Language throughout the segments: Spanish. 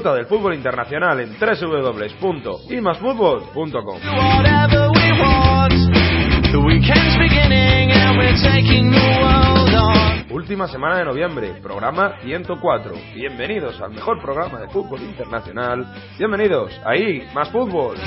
Disfruta del fútbol internacional en www.imasfutbol.com. Última semana de noviembre, programa 104. Bienvenidos al mejor programa de fútbol internacional. Bienvenidos, ahí, más fútbol.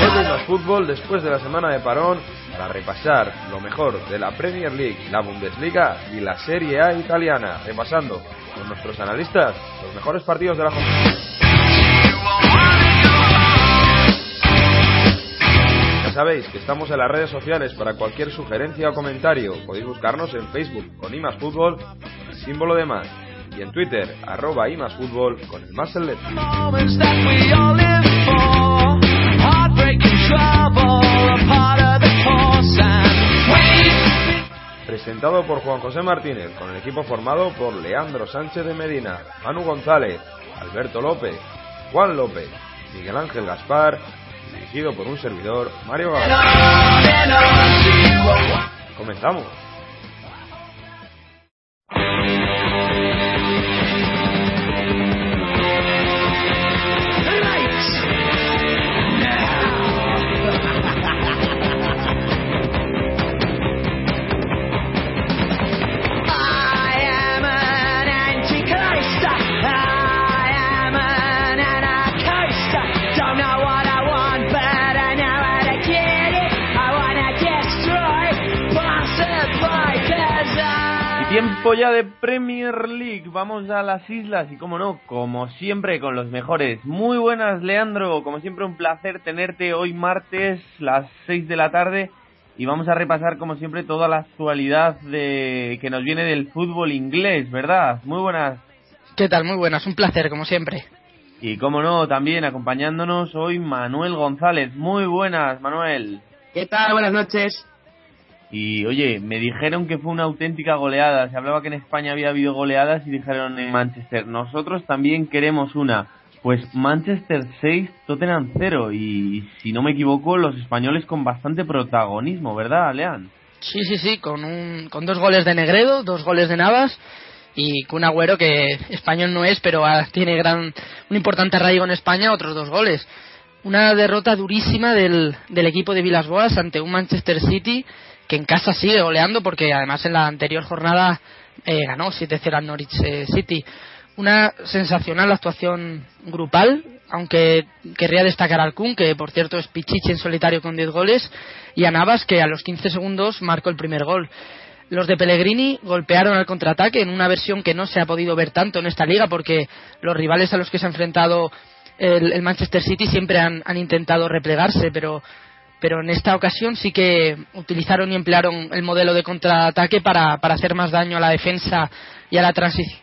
Vuelve más fútbol después de la semana de parón para repasar lo mejor de la Premier League, la Bundesliga y la Serie A italiana, repasando con nuestros analistas los mejores partidos de la jornada. Ya sabéis que estamos en las redes sociales para cualquier sugerencia o comentario. Podéis buscarnos en Facebook con imasfútbol con el símbolo de más y en Twitter arroba imasfútbol con el más letra. Presentado por Juan José Martínez, con el equipo formado por Leandro Sánchez de Medina, Manu González, Alberto López, Juan López, Miguel Ángel Gaspar, dirigido por un servidor, Mario Gaspar. Comenzamos. Tiempo ya de Premier League, vamos a las islas y como no, como siempre con los mejores. Muy buenas Leandro, como siempre un placer tenerte hoy martes las 6 de la tarde y vamos a repasar como siempre toda la actualidad de que nos viene del fútbol inglés, ¿verdad? Muy buenas. ¿Qué tal? Muy buenas, un placer como siempre. Y como no, también acompañándonos hoy Manuel González. Muy buenas, Manuel. ¿Qué tal? Buenas noches. Y oye, me dijeron que fue una auténtica goleada. Se hablaba que en España había habido goleadas y dijeron en Manchester, nosotros también queremos una. Pues Manchester 6, Tottenham 0. Y si no me equivoco, los españoles con bastante protagonismo, ¿verdad, Lean? Sí, sí, sí, con, un, con dos goles de Negredo, dos goles de Navas y con un Agüero que español no es, pero tiene gran, un importante arraigo en España, otros dos goles. Una derrota durísima del, del equipo de Vilas Boas ante un Manchester City que en casa sigue goleando porque además en la anterior jornada eh, ganó 7-0 al Norwich eh, City. Una sensacional actuación grupal, aunque querría destacar al Kun, que por cierto es Pichichi en solitario con 10 goles, y a Navas, que a los 15 segundos marcó el primer gol. Los de Pellegrini golpearon al contraataque en una versión que no se ha podido ver tanto en esta liga porque los rivales a los que se ha enfrentado el, Manchester City siempre han intentado replegarse, pero pero en esta ocasión sí que utilizaron y emplearon el modelo de contraataque para, para hacer más daño a la defensa y a la transición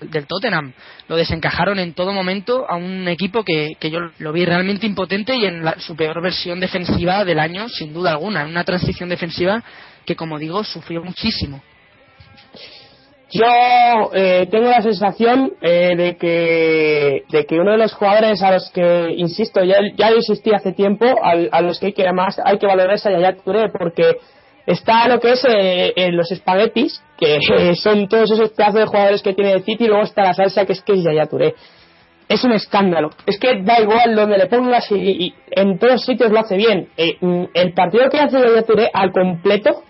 del Tottenham. Lo desencajaron en todo momento a un equipo que, que yo lo vi realmente impotente y en la, su peor versión defensiva del año, sin duda alguna. En una transición defensiva que, como digo, sufrió muchísimo. Yo eh, tengo la sensación eh, de que de que uno de los jugadores a los que insisto ya ya insistí hace tiempo a, a los que hay que además hay que valorar es a Yaya Touré porque está lo que es eh, los espaguetis que son todos esos pedazos de jugadores que tiene el City y luego está la salsa que es que es Yaya Touré. Es un escándalo. Es que da igual donde le pongas y, y en todos sitios lo hace bien. El partido que hace Yaya Touré al completo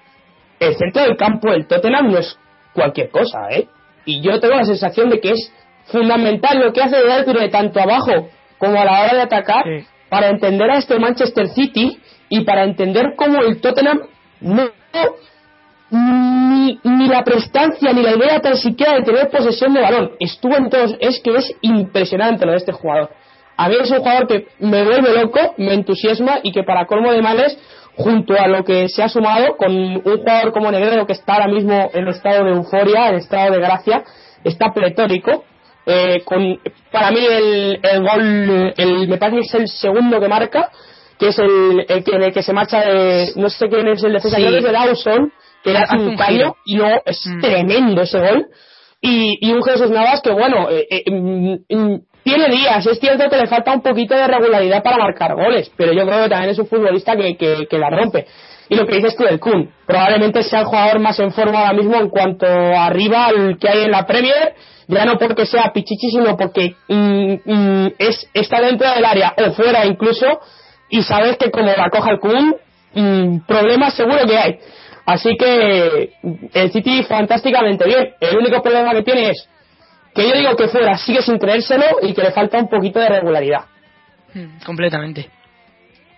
el centro del campo del Tottenham no es cualquier cosa, ¿eh? Y yo tengo la sensación de que es fundamental lo que hace de Touré tanto abajo como a la hora de atacar sí. para entender a este Manchester City y para entender cómo el Tottenham no ni, ni la prestancia ni la idea tan siquiera de tener posesión de balón estuvo en todos es que es impresionante lo de este jugador a mí es un jugador que me vuelve loco me entusiasma y que para colmo de males junto a lo que se ha sumado con un jugador como Negredo que está ahora mismo en estado de euforia, en estado de gracia, está pletórico. Eh, con, para mí el, el gol, el, me parece que es el segundo que marca, que es el, el, que, el que se marcha de, no sé quién es el defensa, sí. creo que es de Dawson, que hace un callo y luego es mm. tremendo ese gol. Y, y un Jesús Navas que bueno, eh, eh, tiene días, es cierto que le falta un poquito de regularidad para marcar goles, pero yo creo que también es un futbolista que, que, la rompe. Y lo que dices tú del Kun, probablemente sea el jugador más en forma ahora mismo en cuanto a rival que hay en la Premier, ya no porque sea pichichi, sino porque mm, mm, es, está dentro del área o fuera incluso, y sabes que como la coja el Kun, mm, problemas seguro que hay. Así que el City fantásticamente bien. El único problema que tiene es que yo digo que fuera sigue sin creérselo y que le falta un poquito de regularidad. Hmm, completamente.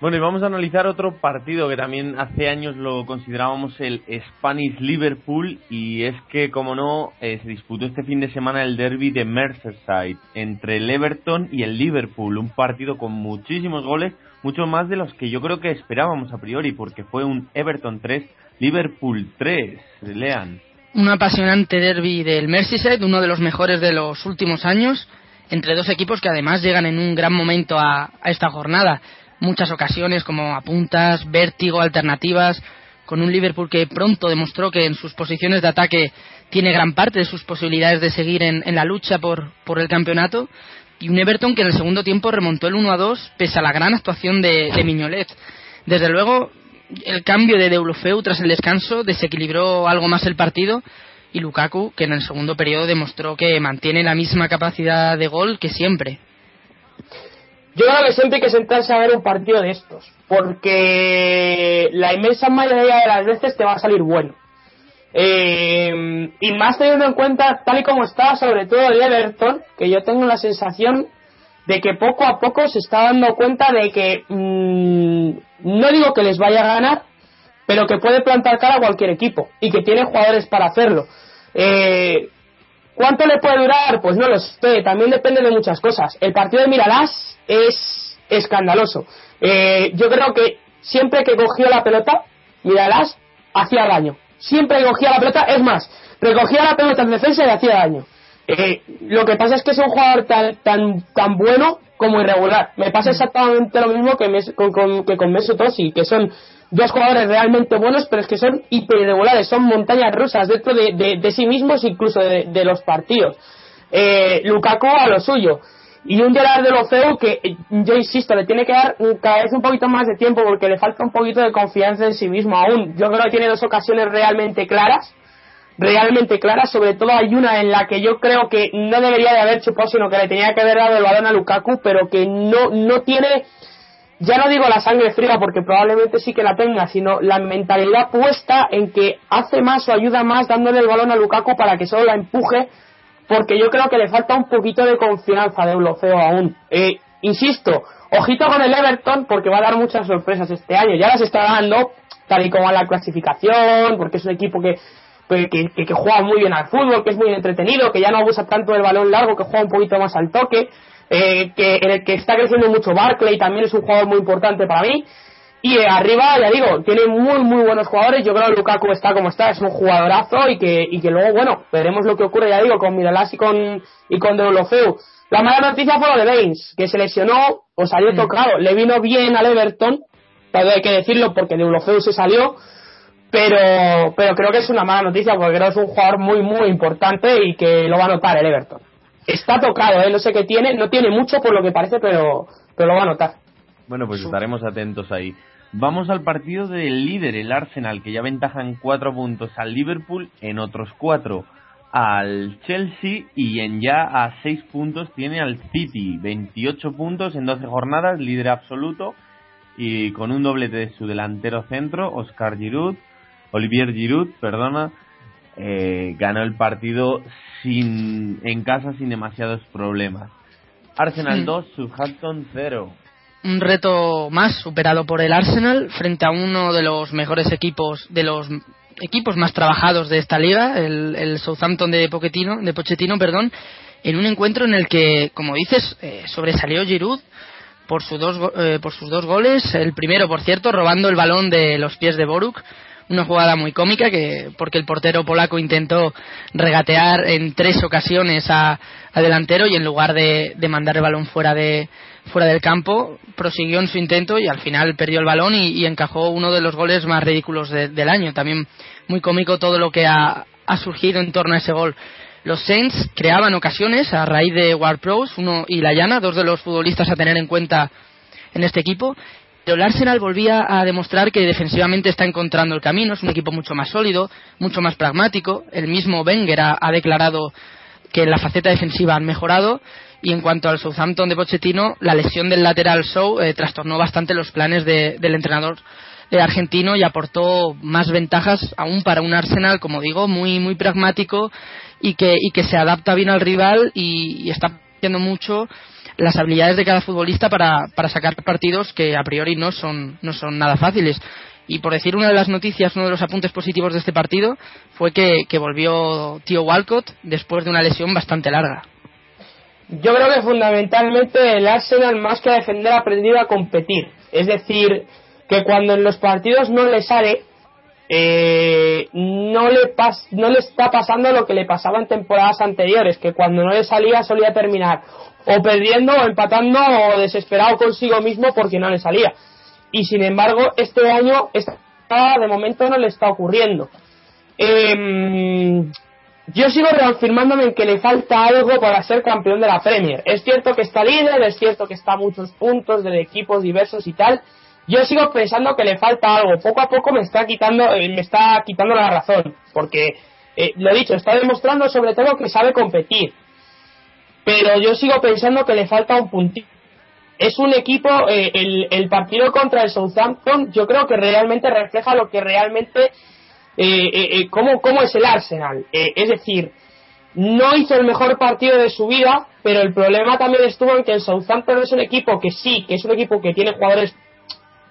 Bueno, y vamos a analizar otro partido que también hace años lo considerábamos el Spanish Liverpool y es que, como no, eh, se disputó este fin de semana el derby de Merseyside entre el Everton y el Liverpool, un partido con muchísimos goles, mucho más de los que yo creo que esperábamos a priori, porque fue un Everton 3, Liverpool 3, lean un apasionante derby del Merseyside, uno de los mejores de los últimos años, entre dos equipos que además llegan en un gran momento a, esta jornada. Muchas ocasiones como apuntas, vértigo, alternativas, con un Liverpool que pronto demostró que en sus posiciones de ataque tiene gran parte de sus posibilidades de seguir en, la lucha por, por, el campeonato, y un Everton que en el segundo tiempo remontó el 1 a 2 pese a la gran actuación de, de Miñolet. Desde luego, el cambio de Deulofeu tras el descanso desequilibró algo más el partido y Lukaku, que en el segundo periodo demostró que mantiene la misma capacidad de gol que siempre. Yo creo que siempre hay que sentarse a ver un partido de estos, porque la inmensa mayoría de las veces te va a salir bueno. Eh, y más teniendo en cuenta, tal y como está, sobre todo el Everton, que yo tengo la sensación de que poco a poco se está dando cuenta de que mm, no digo que les vaya a ganar, pero que puede plantar cara a cualquier equipo y que tiene jugadores para hacerlo. Eh, ¿Cuánto le puede durar? Pues no lo sé, también depende de muchas cosas. El partido de Miralás es escandaloso. Eh, yo creo que siempre que cogió la pelota, Miralás hacía daño. Siempre que cogía la pelota, es más, recogía la pelota en defensa y hacía daño. Eh, lo que pasa es que es un jugador tan, tan, tan bueno como irregular. Me pasa exactamente lo mismo que, con, con, que con Mesut Özil, que son dos jugadores realmente buenos, pero es que son hiper irregulares, son montañas rusas dentro de, de, sí mismos, incluso de, los partidos. Eh, Lukaku a lo suyo. Y un Gerard de lo feo que, eh, yo insisto, le tiene que dar cada vez un poquito más de tiempo porque le falta un poquito de confianza en sí mismo aún. Yo creo que tiene dos ocasiones realmente claras realmente clara, sobre todo hay una en la que yo creo que no debería de haber chupado, sino que le tenía que haber dado el balón a Lukaku, pero que no, no tiene, ya no digo la sangre fría porque probablemente sí que la tenga, sino la mentalidad puesta en que hace más o ayuda más dándole el balón a Lukaku para que solo la empuje, porque yo creo que le falta un poquito de confianza de Eulofeo aún. Eh, insisto, ojito con el Everton porque va a dar muchas sorpresas este año, ya las está dando tal y como a la clasificación, porque es un equipo que que, que, juega muy bien al fútbol, que es muy entretenido, que ya no abusa tanto del balón largo, que juega un poquito más al toque, eh, que en el que está creciendo mucho Barclay, también es un jugador muy importante para mí. Y eh, arriba, ya digo, tiene muy, muy buenos jugadores. Yo creo que Lukaku está como está, es un jugadorazo y que, y que luego, bueno, veremos lo que ocurre, ya digo, con Miralas y con, y con Deulofeu. La mala noticia fue lo de Baines, que se lesionó o salió mm. tocado. Le vino bien al Everton, pero hay que decirlo porque Deulofeu se salió pero, pero creo que es una mala noticia porque creo que es un jugador muy, muy importante y que lo va a notar el Everton. Está tocado, ¿eh? no sé qué tiene, no tiene mucho por lo que parece, pero, pero lo va a notar. Bueno, pues estaremos atentos ahí. Vamos al partido del líder, el Arsenal, que ya ventaja en cuatro puntos al Liverpool, en otros cuatro al Chelsea y en ya a seis puntos tiene al City, 28 puntos en 12 jornadas, líder absoluto y con un doblete de su delantero centro, Oscar Giroud, Olivier Giroud, perdona, eh, ganó el partido sin en casa sin demasiados problemas. Arsenal 2, Southampton 0. Un reto más superado por el Arsenal frente a uno de los mejores equipos, de los equipos más trabajados de esta liga, el, Southampton de Pochettino, de Pochettino, perdón, en un encuentro en el que, como dices, eh, sobresalió Giroud por, sus dos, eh, por sus dos goles. El primero, por cierto, robando el balón de los pies de Boruk una jugada muy cómica que porque el portero polaco intentó regatear en tres ocasiones a, delantero y en lugar de, mandar el balón fuera de fuera del campo prosiguió en su intento y al final perdió el balón y, encajó uno de los goles más ridículos del año también muy cómico todo lo que ha, surgido en torno a ese gol Los Saints creaban ocasiones a raíz de Ward Pros uno y Layana, dos de los futbolistas a tener en cuenta en este equipo. Pero el Arsenal volvía a demostrar que defensivamente está encontrando el camino, es un equipo mucho más sólido, mucho más pragmático. El mismo Wenger ha, declarado que en la faceta defensiva han mejorado y en cuanto al Southampton de Pochettino, la lesión del lateral Show eh, trastornó bastante los planes de, del entrenador eh, argentino y aportó más ventajas aún para un Arsenal, como digo, muy muy pragmático y que, y que se adapta bien al rival y, y está haciendo mucho las habilidades de cada futbolista para, para sacar partidos que a priori no son, no son nada fáciles. Y por decir una de las noticias, uno de los apuntes positivos de este partido fue que, volvió Tío Walcott después de una lesión bastante larga. Yo creo que fundamentalmente el Arsenal más que a defender ha aprendido a competir. Es decir, que cuando en los partidos no le sale, eh, no, le no le está pasando lo que le pasaba en temporadas anteriores, que cuando no le salía solía terminar o perdiendo o empatando o desesperado consigo mismo porque no le salía. Y sin embargo, este año de momento no le está ocurriendo. Eh, yo sigo reafirmándome en que le falta algo para ser campeón de la Premier. Es cierto que está líder, es cierto que está a muchos puntos de equipos diversos y tal. Yo sigo pensando que le falta algo. Poco a poco me está quitando, eh, me está quitando la razón, porque eh, lo dicho, está demostrando sobre todo que sabe competir. Pero yo sigo pensando que le falta un puntito. Es un equipo, eh, el, el partido contra el Southampton, yo creo que realmente refleja lo que realmente eh, eh, eh, cómo, cómo es el Arsenal. es decir, no hizo el mejor partido de su vida, pero el problema también estuvo en que el Southampton es un equipo que sí, que es un equipo que tiene jugadores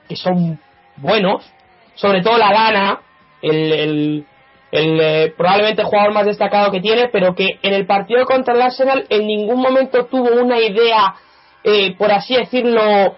que son buenos, sobre todo la gana, el, el, el probablemente jugador más destacado que tiene, pero que en el partido contra el Arsenal en ningún momento tuvo una idea, por así decirlo,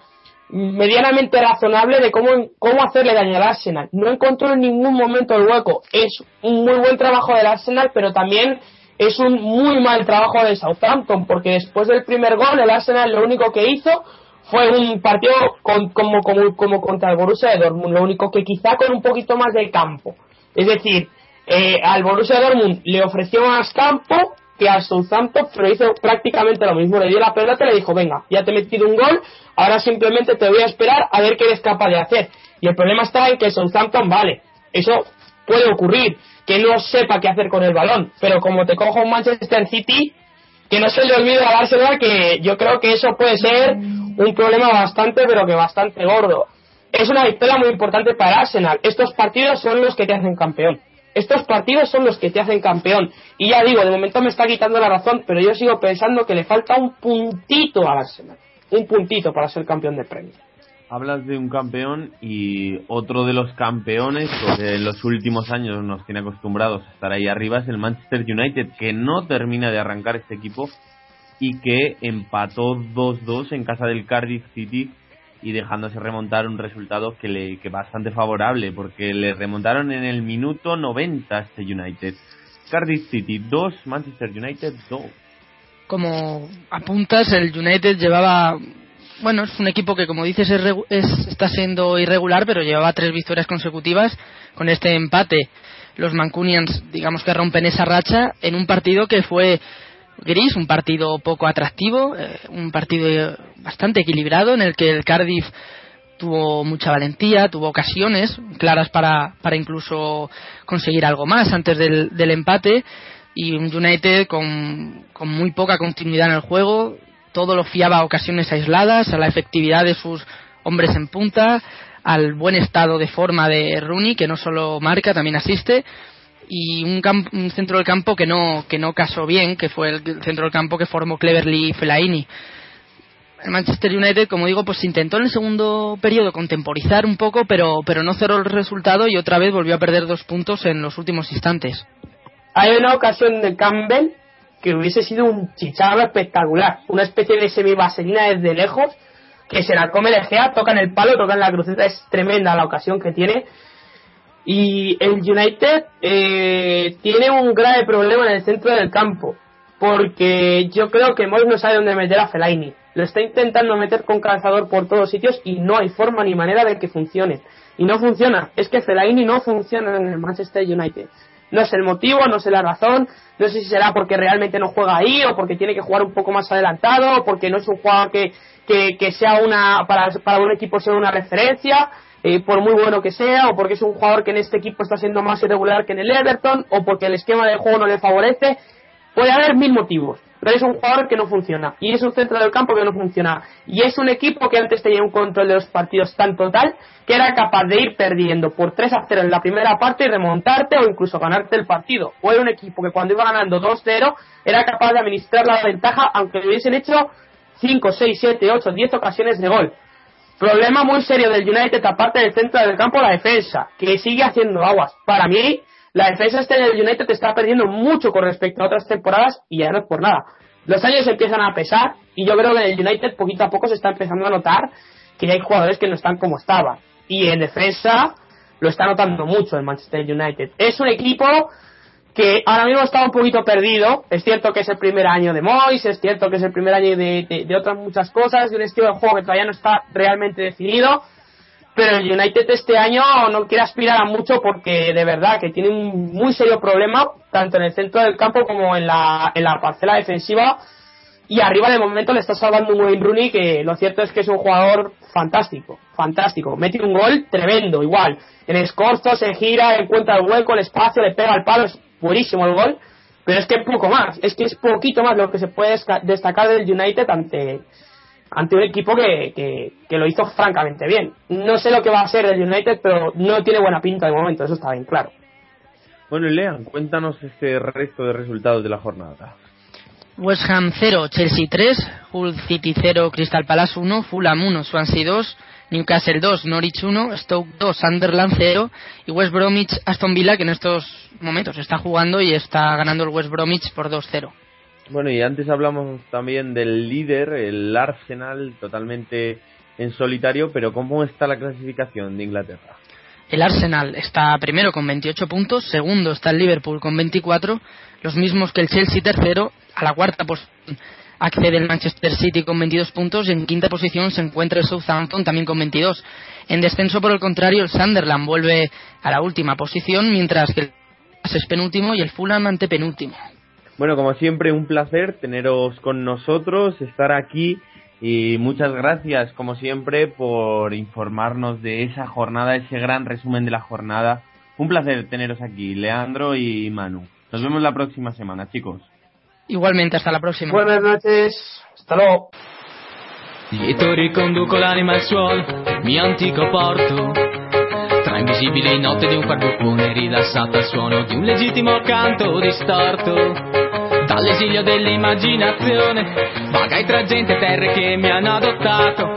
medianamente razonable de cómo, cómo hacerle daño al Arsenal. No encontró en ningún momento el hueco. Es un muy buen trabajo del Arsenal, pero también es un muy mal trabajo de Southampton, porque después del primer gol, el Arsenal lo único que hizo fue un partido como, como, como contra el Borussia de Dortmund, lo único que quizá con un poquito más de campo. Es decir, eh, al Borussia Dortmund le ofreció más campo que al Southampton, pero hizo prácticamente lo mismo. Le dio la pelota y le dijo, venga, ya te he metido un gol, ahora simplemente te voy a esperar a ver qué eres capaz de hacer. Y el problema está en que Southampton, vale, eso puede ocurrir, que no sepa qué hacer con el balón, pero como te cojo un Manchester City, que no se le olvide a Barcelona que yo creo que eso puede ser un problema bastante, pero que bastante gordo. Es una victoria muy importante para Arsenal. Estos partidos son los que te hacen campeón. Estos partidos son los que te hacen campeón. Y ya digo, de momento me está quitando la razón, pero yo sigo pensando que le falta un puntito al Arsenal. Un puntito para ser campeón de premio. Hablas de un campeón y otro de los campeones que en los últimos años nos tiene acostumbrados a estar ahí arriba es el Manchester United, que no termina de arrancar este equipo y que empató 2-2 en casa del Cardiff City y dejándose remontar un resultado que le que bastante favorable porque le remontaron en el minuto 90 a este United. Cardiff City 2, Manchester United 2. Como apuntas, el United llevaba bueno, es un equipo que como dices es, está siendo irregular, pero llevaba tres victorias consecutivas con este empate. Los Mancunians, digamos que rompen esa racha en un partido que fue gris, un partido poco atractivo, eh, un partido bastante equilibrado en el que el Cardiff tuvo mucha valentía, tuvo ocasiones claras para, para incluso conseguir algo más antes del, del empate y un United con, con muy poca continuidad en el juego, todo lo fiaba a ocasiones aisladas, a la efectividad de sus hombres en punta, al buen estado de forma de Rooney, que no solo marca, también asiste, y un, un, centro del campo que no que no casó bien, que fue el centro del campo que formó Cleverly y Fellaini. El Manchester United, como digo, pues intentó en el segundo periodo contemporizar un poco, pero, pero no cerró el resultado y otra vez volvió a perder dos puntos en los últimos instantes. Hay una ocasión de Campbell que hubiese sido un chicharro espectacular, una especie de semi-vaselina desde lejos, que se la come de gea, toca en el palo, toca en la cruceta, es tremenda la ocasión que tiene y el United eh, tiene un grave problema en el centro del campo, porque yo creo que Moyes no sabe dónde meter a Fellaini. Lo está intentando meter con calzador por todos sitios y no hay forma ni manera de que funcione. Y no funciona. Es que Fellaini no funciona en el Manchester United. No sé el motivo, no sé la razón, no sé si será porque realmente no juega ahí o porque tiene que jugar un poco más adelantado o porque no es un jugador que, que, sea una, para, para un equipo sea una referencia. Eh, por muy bueno que sea, o porque es un jugador que en este equipo está siendo más irregular que en el Everton, o porque el esquema de juego no le favorece. Puede haber mil motivos, pero es un jugador que no funciona, y es un centro del campo que no funciona, y es un equipo que antes tenía un control de los partidos tan total que era capaz de ir perdiendo por 3 a 0 en la primera parte y remontarte o incluso ganarte el partido. O era un equipo que cuando iba ganando 2-0 era capaz de administrar la ventaja aunque hubiesen hecho 5, 6, 7, 8, 10 ocasiones de gol. Problema muy serio del United, aparte del centro del campo, la defensa, que sigue haciendo aguas. Para mí, la defensa este del United está perdiendo mucho con respecto a otras temporadas y ya no es por nada. Los años empiezan a pesar y yo creo que el United poquito a poco se está empezando a notar que hay jugadores que no están como estaban. Y en defensa lo está notando mucho el Manchester United. Es un equipo que ahora mismo está un poquito perdido. Es cierto que es el primer año de Moyes, es cierto que es el primer año de, de, otras muchas cosas, de un estilo de juego que todavía no está realmente definido. Pero el United este año no quiere aspirar a mucho porque de verdad que tiene un muy serio problema, tanto en el centro del campo como en la, en la parcela defensiva. Y arriba de momento le está salvando un Wayne Rooney que lo cierto es que es un jugador fantástico, fantástico. Mete un gol tremendo, igual. En escorzo se gira, encuentra el hueco, el espacio, le pega el palo, buenísimo el gol, pero es que poco más, es que es poquito más lo que se puede destacar del United ante, ante un equipo que, que, lo hizo francamente bien. No sé lo que va a ser el United, pero no tiene buena pinta de momento, eso está bien claro. Bueno, Lean, cuéntanos este resto de resultados de la jornada. West Ham 0, Chelsea 3, Hull City 0, Crystal Palace 1, Fulham 1, Swansea 2, Newcastle 2, Norwich 1, Stoke 2, Sunderland 0 y West Bromwich Aston Villa que en estos momentos está jugando y está ganando el West Bromwich por 2-0. Bueno, y antes hablamos también del líder, el Arsenal, totalmente en solitario, pero ¿cómo está la clasificación de Inglaterra? El Arsenal está primero con 28 puntos, segundo está el Liverpool con 24, los mismos que el Chelsea tercero, a la cuarta posición accede el Manchester City con 22 puntos y en quinta posición se encuentra el Southampton también con 22. En descenso, por el contrario, el Sunderland vuelve a la última posición, mientras que el es penúltimo y el Fulham antepenúltimo. Bueno, como siempre, un placer teneros con nosotros, estar aquí y muchas gracias, como siempre, por informarnos de esa jornada, ese gran resumen de la jornada. Un placer teneros aquí, Leandro y Manu. Nos vemos la próxima semana, chicos. Igualmente, hasta la próxima. Buenas noches, hasta luego. Lieto riconduco l'anima al suolo, mio antico porto. Tra invisibili notte di un farbucone rilassato al suono di un legittimo canto distorto. Dall'esilio dell'immaginazione, vagai tra gente e terre che mi hanno adottato.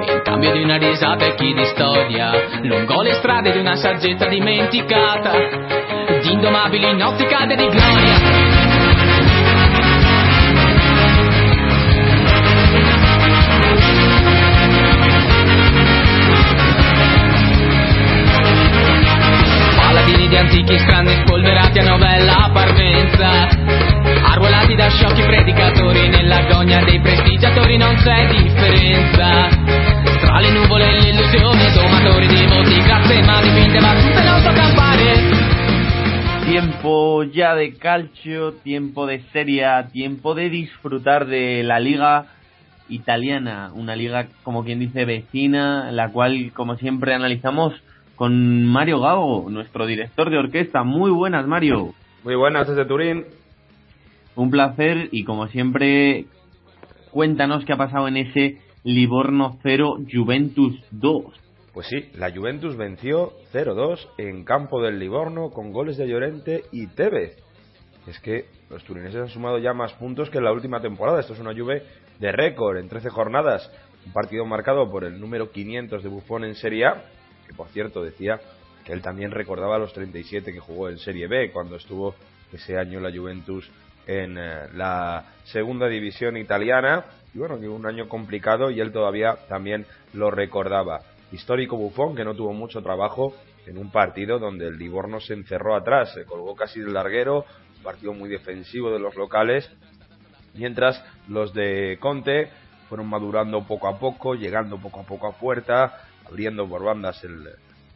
In cambio di una risata e chi di storia, lungo le strade di una saggezza dimenticata. Di indomabili notti calde di gloria. Antichi scranni spolverati a novella parvenza. Arruolati da sciocchi predicatori nell'agonia dei prestigiatori non c'è differenza. Tra le nuvole e l'illusione domatori di voti grazie ma dipinte battute non so campare. Tiempo ya de calcio, tiempo de serie, tiempo de disfrutar de la liga italiana, una liga como quien dice vecina, la cual como siempre analizamos con Mario Gago, nuestro director de orquesta. Muy buenas, Mario. Muy buenas desde Turín. Un placer y como siempre, cuéntanos qué ha pasado en ese Livorno 0, Juventus 2. Pues sí, la Juventus venció 0-2 en campo del Livorno con goles de Llorente y Tevez. Es que los turineses han sumado ya más puntos que en la última temporada. Esto es una Juve de récord en 13 jornadas. Un partido marcado por el número 500 de Buffon en Serie A que por cierto decía que él también recordaba los 37 que jugó en Serie B cuando estuvo ese año la Juventus en eh, la segunda división italiana y bueno, que un año complicado y él todavía también lo recordaba. Histórico Bufón que no tuvo mucho trabajo en un partido donde el Livorno se encerró atrás, se colgó casi del larguero, un partido muy defensivo de los locales, mientras los de Conte fueron madurando poco a poco, llegando poco a poco a puerta, abriendo por bandas el,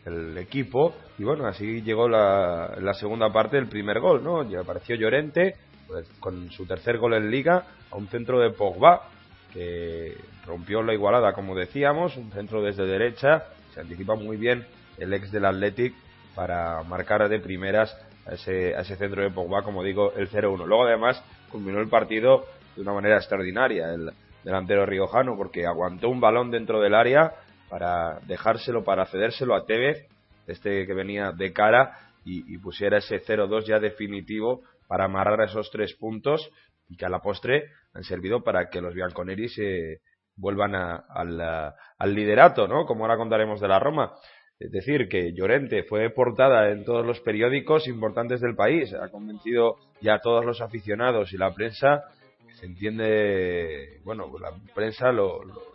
el equipo y bueno, así llegó la, la segunda parte del primer gol, ¿no? Ya apareció Llorente pues, con su tercer gol en liga a un centro de Pogba que rompió la igualada, como decíamos, un centro desde derecha, se anticipa muy bien el ex del Athletic para marcar de primeras a ese, a ese centro de Pogba, como digo, el 0-1. Luego además culminó el partido de una manera extraordinaria el delantero riojano porque aguantó un balón dentro del área para dejárselo, para cedérselo a Tevez, este que venía de cara y, pusiera ese 0-2 ya definitivo para amarrar esos tres puntos y que a la postre han servido para que los bianconeri se vuelvan al, al liderato, ¿no? Como ahora contaremos de la Roma. Es decir, que Llorente fue portada en todos los periódicos importantes del país, ha convencido ya a todos los aficionados y la prensa, se entiende, bueno, la prensa lo, lo,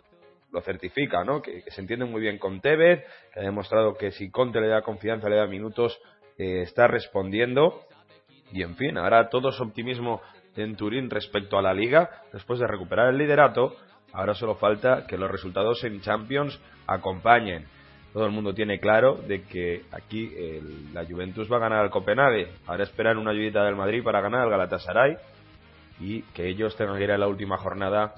certifica, ¿no? Que, se entiende muy bien con Tevez, que ha demostrado que si Conte le da confianza, le da minutos, eh, está respondiendo. Y en fin, ahora todo es optimismo en Turín respecto a la liga, después de recuperar el liderato, ahora solo falta que los resultados en Champions acompañen todo el mundo tiene claro de que aquí la Juventus va a ganar al Copenhague. Ahora esperan una ayudita del Madrid para ganar al Galatasaray y que ellos tengan la última jornada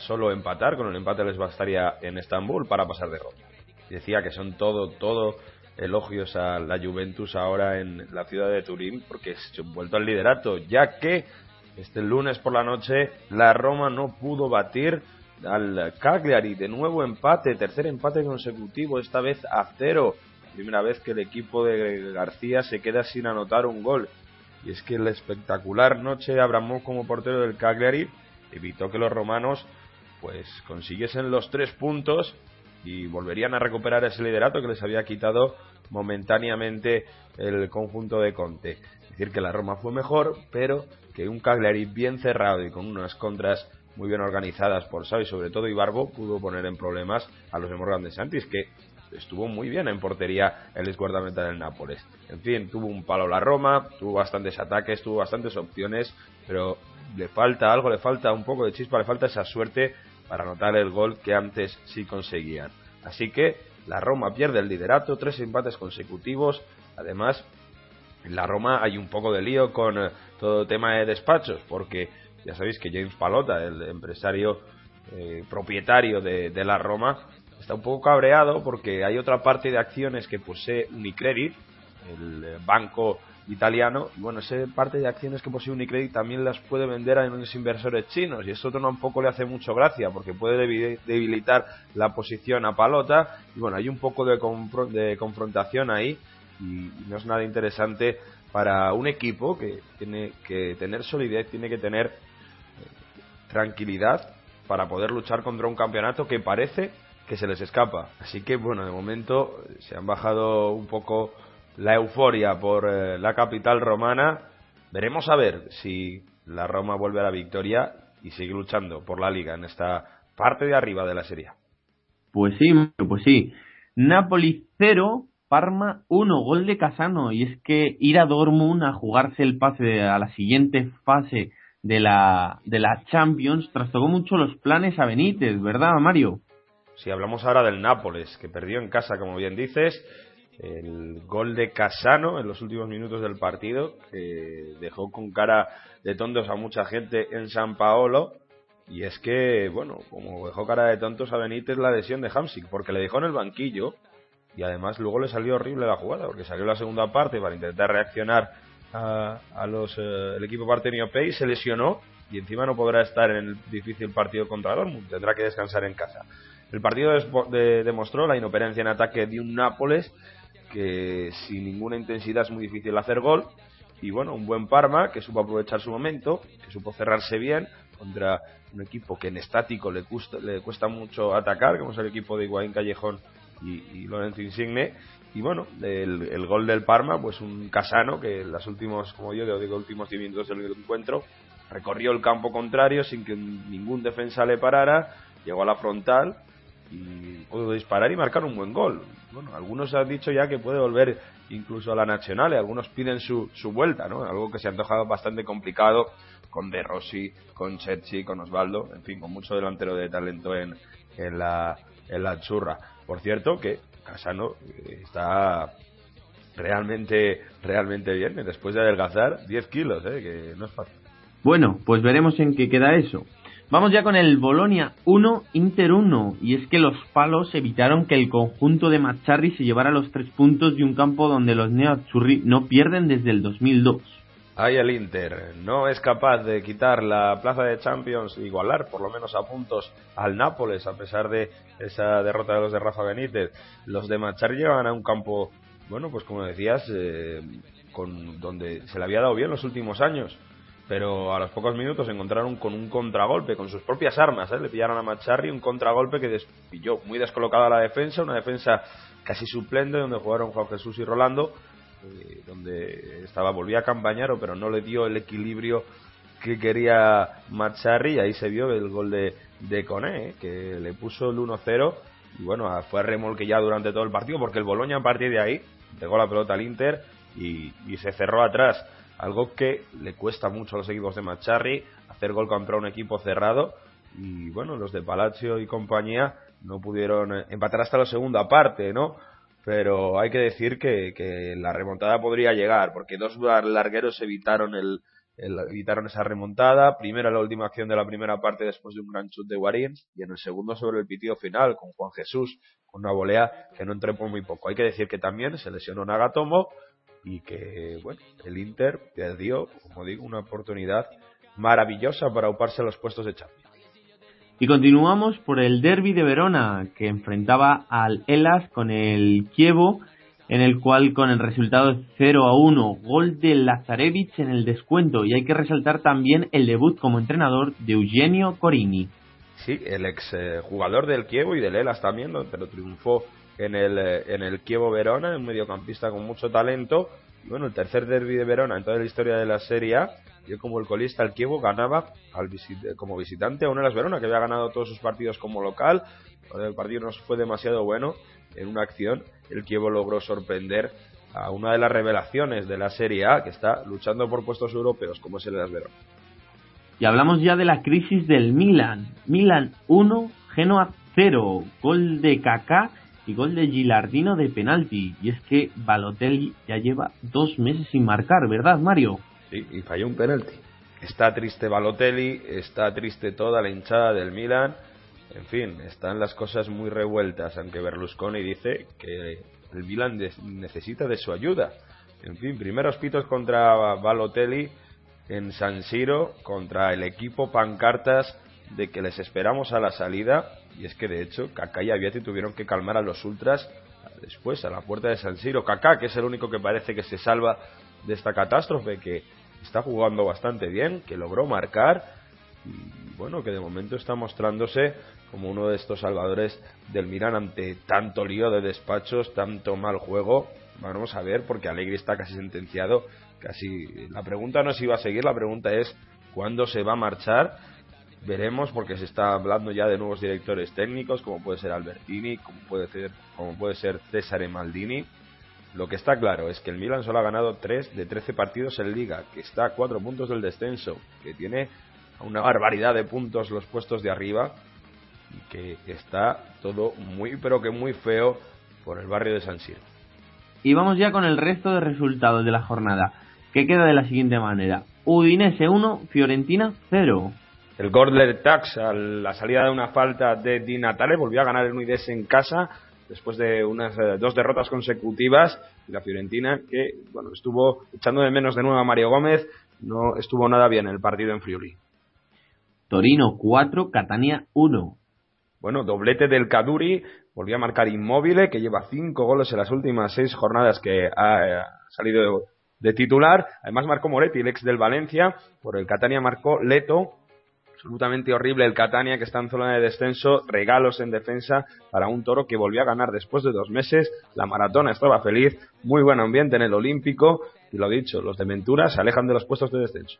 solo empatar. Con el empate les bastaría en Estambul para pasar de ronda. Decía que son todo, todo elogios a la Juventus ahora en la ciudad de Turín porque se han vuelto al liderato, ya que este lunes por la noche la Roma no pudo batir al Cagliari. De nuevo empate, tercer empate consecutivo, esta vez a cero. Primera vez que el equipo de García se queda sin anotar un gol. Y es que la espectacular noche de Abramov como portero del Cagliari evitó que los romanos pues consiguiesen los tres puntos y volverían a recuperar ese liderato que les había quitado momentáneamente el conjunto de Conte. Es decir, que la Roma fue mejor, pero que un Cagliari bien cerrado y con unas contras muy bien organizadas por Xavi, sobre todo Ibarbo, pudo poner en problemas a los de Morgan de Santis, que estuvo muy bien en portería el guardameta del Nápoles. En fin, tuvo un palo la Roma, tuvo bastantes ataques, tuvo bastantes opciones, pero le falta algo, le falta un poco de chispa, le falta esa suerte para anotar el gol que antes sí conseguían. Así que la Roma pierde el liderato, tres empates consecutivos. Además, en la Roma hay un poco de lío con eh, todo el tema de despachos, porque ya sabéis que James Palota, el empresario eh, propietario de, la Roma, está un poco cabreado porque hay otra parte de acciones que posee Unicredit, el eh, banco italiano, y bueno, esa parte de acciones que posee Unicredit también las puede vender a unos inversores chinos, y eso tampoco le hace mucho gracia, porque puede debilitar la posición a Palota, y bueno, hay un poco de, de confrontación ahí, y no es nada interesante para un equipo que tiene que tener solidez, tiene que tener tranquilidad para poder luchar contra un campeonato que parece que se les escapa. Así que bueno, de momento se han bajado un poco la euforia por eh, la capital romana. Veremos a ver si la Roma vuelve a la victoria y sigue luchando por la liga en esta parte de arriba de la serie. Pues sí, pues sí. Napoli 0, Parma 1, gol de Casano. Y es que ir a Dortmund a jugarse el pase a la siguiente fase de la, de la Champions trastocó mucho los planes a Benítez, ¿verdad, Mario? Si hablamos ahora del Nápoles, que perdió en casa, como bien dices, el gol de Casano en los últimos minutos del partido, que dejó con cara de tontos a mucha gente en San Paolo. Y es que, bueno, como dejó cara de tontos a Benítez la adhesión de Hamsik, porque le dejó en el banquillo y además luego le salió horrible la jugada, porque salió la segunda parte para intentar reaccionar a, los eh, el equipo Partenio Pay, se lesionó y encima no podrá estar en el difícil partido contra Dortmund, tendrá que descansar en casa. El partido demostró la inoperencia en ataque de un Nápoles que sin ninguna intensidad es muy difícil hacer gol. Y bueno, un buen Parma que supo aprovechar su momento, que supo cerrarse bien contra un equipo que en estático le, cuesta, le cuesta mucho atacar, como es el equipo de Higuaín Callejón y, y Lorenzo Insigne. Y bueno, el, gol del Parma, pues un Casano que en los últimos, como yo digo, últimos 10 minutos del encuentro, recorrió el campo contrario sin que ningún defensa le parara, llegó a la frontal y pudo disparar y marcar un buen gol. Bueno, algunos han dicho ya que puede volver incluso a la Nacional y algunos piden su, su vuelta, ¿no? Algo que se ha antojado bastante complicado con De Rossi, con Cherchi, con Osvaldo, en fin, con mucho delantero de talento en, en la, en la churra. Por cierto, que Casano eh, está realmente, realmente bien. Después de adelgazar 10 kilos, ¿eh? que no es fácil. Bueno, pues veremos en qué queda eso. Vamos ya con el Bolonia 1, Inter 1. Y es que los palos evitaron que el conjunto de Macharri se llevara los tres puntos de un campo donde los neoazzurri no pierden desde el 2002. Ahí el Inter no es capaz de quitar la plaza de Champions, igualar por lo menos a puntos al Nápoles, a pesar de esa derrota de los de Rafa Benítez. Los de Macharri llevan a un campo bueno, pues como decías, eh, con, donde se le había dado bien los últimos años, pero a los pocos minutos encontraron con un contragolpe, con sus propias armas, ¿eh? le pillaron a Macharri un contragolpe que despilló muy descolocada la defensa, una defensa casi suplente donde jugaron Juan Jesús y Rolando, eh, donde estaba volvía a campañar, pero no le dio el equilibrio que quería Macharri y ahí se vio el gol de, de Coné, que le puso el 1-0 y bueno, fue remolque ya durante todo el partido porque el Boloña a partir de ahí pegó la pelota al Inter y, se cerró atrás. Algo que le cuesta mucho a los equipos de Macharri, hacer gol contra un equipo cerrado. Y bueno, los de Palacio y compañía no pudieron eh, empatar hasta la segunda parte, ¿no? Pero hay que decir que, la remontada podría llegar, porque dos largueros evitaron el, evitaron esa remontada. Primero la última acción de la primera parte después de un gran chute de Guarín y en el segundo sobre el pitido final con Juan Jesús, con una volea que no entró por muy poco. Hay que decir que también se lesionó Nagatomo y que, bueno, el Inter perdió, como digo, una oportunidad maravillosa para ocuparse a los puestos de Champions. Y continuamos por el derby de Verona, que enfrentaba al Elas con el Kievo en el cual con el resultado 0 a 1, gol de Lazarevich en el descuento y hay que resaltar también el debut como entrenador de Eugenio Corini. Sí, el ex eh, jugador del Kievo y del Elas también, pero triunfó en el, eh, en el Kievo Verona, un mediocampista con mucho talento. Bueno, el tercer derby de Verona en toda la historia de la Serie A, yo como el colista el Kievo ganaba al como visitante a un Elas Verona que había ganado todos sus partidos como local. El partido no fue demasiado bueno en una acción el Kievo logró sorprender a una de las revelaciones de la Serie A que está luchando por puestos europeos, como es el Verona. Y hablamos ya de la crisis del Milan. Milan 1, Genoa 0, gol de Kaká y gol de Gilardino de penalti. Y es que Balotelli ya lleva dos meses sin marcar, ¿verdad, Mario? Sí, y falló un penalti. Está triste Balotelli, está triste toda la hinchada del Milan en fin, están las cosas muy revueltas, aunque Berlusconi dice que el Milan necesita de su ayuda. En fin, primeros pitos contra Balotelli en San Siro, contra el equipo pancartas de que les esperamos a la salida, y es que de hecho Kaká y Aviati tuvieron que calmar a los ultras después a la puerta de San Siro. Kaká, que es el único que parece que se salva de esta catástrofe, que está jugando bastante bien, que logró marcar, y bueno, que de momento está mostrándose como uno de estos salvadores del Milan ante tanto lío de despachos, tanto mal juego. Vamos a ver, porque Alegri está casi sentenciado. Casi la pregunta no es si va a seguir, la pregunta es cuándo se va a marchar. Veremos, porque se está hablando ya de nuevos directores técnicos, como puede ser Albertini, como puede ser, como puede ser Cesare Maldini. Lo que está claro es que el Milan solo ha ganado 3 de 13 partidos en Liga, que está a 4 puntos del descenso, que tiene una barbaridad de puntos los puestos de arriba que está todo muy pero que muy feo por el barrio de San Siro. Y vamos ya con el resto de resultados de la jornada, que queda de la siguiente manera. Udinese 1, Fiorentina 0. El Gordler Tax, a la salida de una falta de Di Natale, volvió a ganar el Udinese en casa después de unas eh, dos derrotas consecutivas. Y la Fiorentina, que bueno estuvo echando de menos de nuevo a Mario Gómez, no estuvo nada bien el partido en Friuli. Torino 4, Catania 1. Bueno, doblete del Caduri, volvió a marcar Inmóvil, que lleva cinco goles en las últimas seis jornadas que ha eh, salido de, titular. Además marcó Moretti, el ex del Valencia. Por el Catania marcó Leto. Absolutamente horrible el Catania, que está en zona de descenso. Regalos en defensa para un toro que volvió a ganar después de dos meses. La maratona estaba feliz. Muy buen ambiente en el Olímpico. Y lo dicho, los de Ventura se alejan de los puestos de descenso.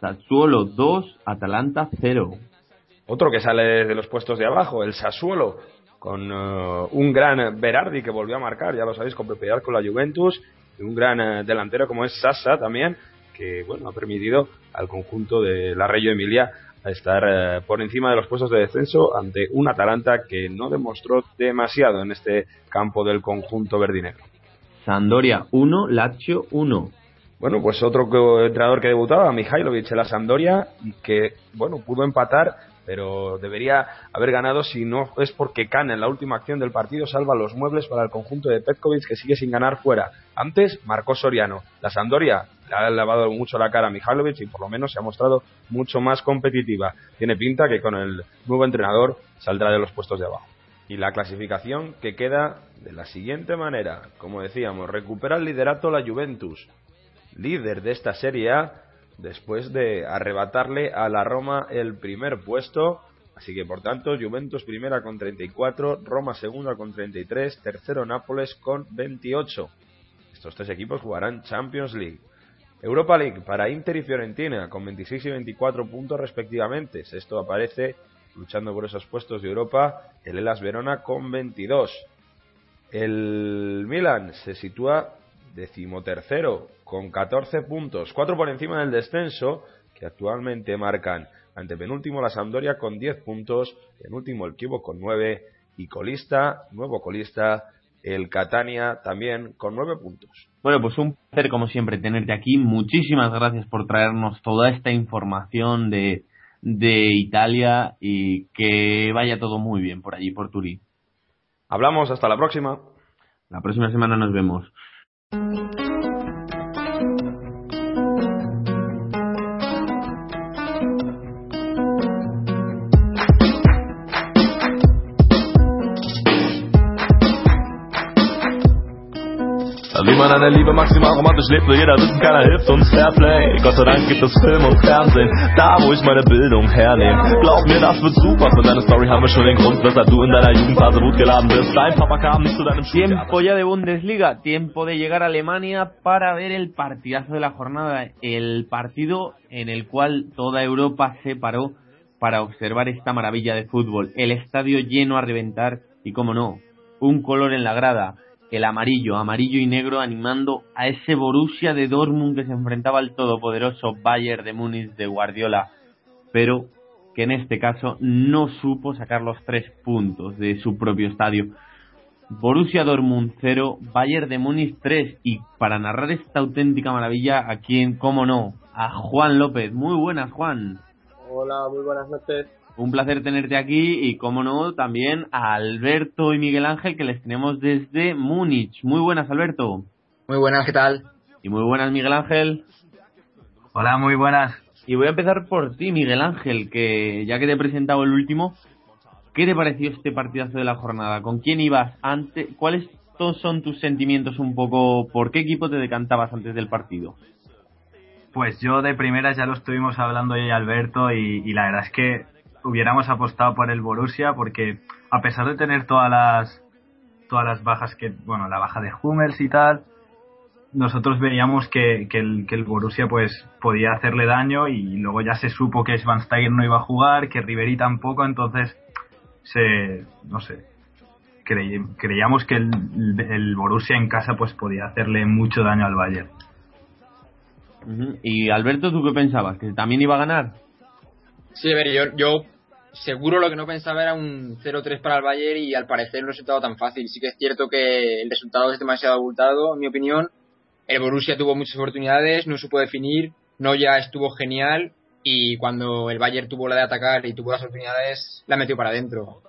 Sassuolo 2, Atalanta 0. Otro que sale de los puestos de abajo, el Sassuolo, con eh, un gran Berardi que volvió a marcar, ya lo sabéis, con propiedad con la Juventus, y un gran eh, delantero como es Sassa también, que bueno ha permitido al conjunto de la Reggio Emilia estar eh, por encima de los puestos de descenso ante un Atalanta que no demostró demasiado en este campo del conjunto verdinegro. Sandoria 1, Lazio 1. Bueno, pues otro entrenador que debutaba, Mihailovic en la Sampdoria, y que, bueno, pudo empatar, pero debería haber ganado si no es porque Can en la última acción del partido salva los muebles para el conjunto de Petkovic que sigue sin ganar fuera. Antes marcó Soriano. La Sampdoria le ha lavado mucho la cara a Mihailovic y por lo menos se ha mostrado mucho más competitiva. Tiene pinta que con el nuevo entrenador saldrá de los puestos de abajo. Y la clasificación que queda de la siguiente manera. Como decíamos, recupera el liderato la Juventus, líder de esta Serie A, después de arrebatarle a la Roma el primer puesto. Así que, por tanto, Juventus primera con 34, Roma segunda con 33, tercero Nápoles con 28. Estos tres equipos jugarán Champions League. Europa League para Inter y Fiorentina con 26 y 24 puntos respectivamente. Esto aparece luchando por esos puestos de Europa el Elas Verona con 22. El Milan se sitúa decimotercero con 14 puntos, 4 por encima del descenso, que actualmente marcan ante penúltimo la Sampdoria con 10 puntos, penúltimo el Kibo con 9 y colista, nuevo colista, el Catania también con 9 puntos. Bueno, pues un placer como siempre tenerte aquí. Muchísimas gracias por traernos toda esta información de, de Italia y que vaya todo muy bien por allí, por Turín. Hablamos, hasta la próxima. La próxima semana nos vemos. Kam nicht zu deinem Tiempo ya de Bundesliga, tiempo de llegar a Alemania para ver el partidazo de la jornada, el partido en el cual toda Europa se paró para observar esta maravilla de fútbol. El estadio lleno a reventar y, como no, un color en la grada el amarillo, amarillo y negro animando a ese Borussia de Dortmund que se enfrentaba al todopoderoso Bayern de Múnich de Guardiola, pero que en este caso no supo sacar los tres puntos de su propio estadio. Borussia Dortmund 0, Bayern de Múnich 3 y para narrar esta auténtica maravilla aquí en, cómo no, a Juan López. Muy buenas, Juan. Hola, muy buenas noches. Un placer tenerte aquí y, como no, también a Alberto y Miguel Ángel que les tenemos desde Múnich. Muy buenas, Alberto. Muy buenas, ¿qué tal? Y muy buenas, Miguel Ángel. Hola, muy buenas. Y voy a empezar por ti, Miguel Ángel, que ya que te he presentado el último, ¿qué te pareció este partidazo de la jornada? ¿Con quién ibas antes? ¿Cuáles son tus sentimientos un poco? ¿Por qué equipo te decantabas antes del partido? Pues yo de primeras ya lo estuvimos hablando yo y Alberto y, y la verdad es que hubiéramos apostado por el Borussia porque a pesar de tener todas las todas las bajas que bueno la baja de Hummels y tal nosotros veíamos que, que, el, que el Borussia pues podía hacerle daño y luego ya se supo que Schwansteiger no iba a jugar que Ribery tampoco entonces se no sé creíamos que el, el Borussia en casa pues podía hacerle mucho daño al Bayern. Y Alberto tú qué pensabas que también iba a ganar Sí, a ver, yo, yo seguro lo que no pensaba era un 0-3 para el Bayern y al parecer un resultado tan fácil. Sí que es cierto que el resultado es demasiado abultado, en mi opinión. El Borussia tuvo muchas oportunidades, no supo definir, no ya estuvo genial y cuando el Bayern tuvo la de atacar y tuvo las oportunidades, la metió para adentro.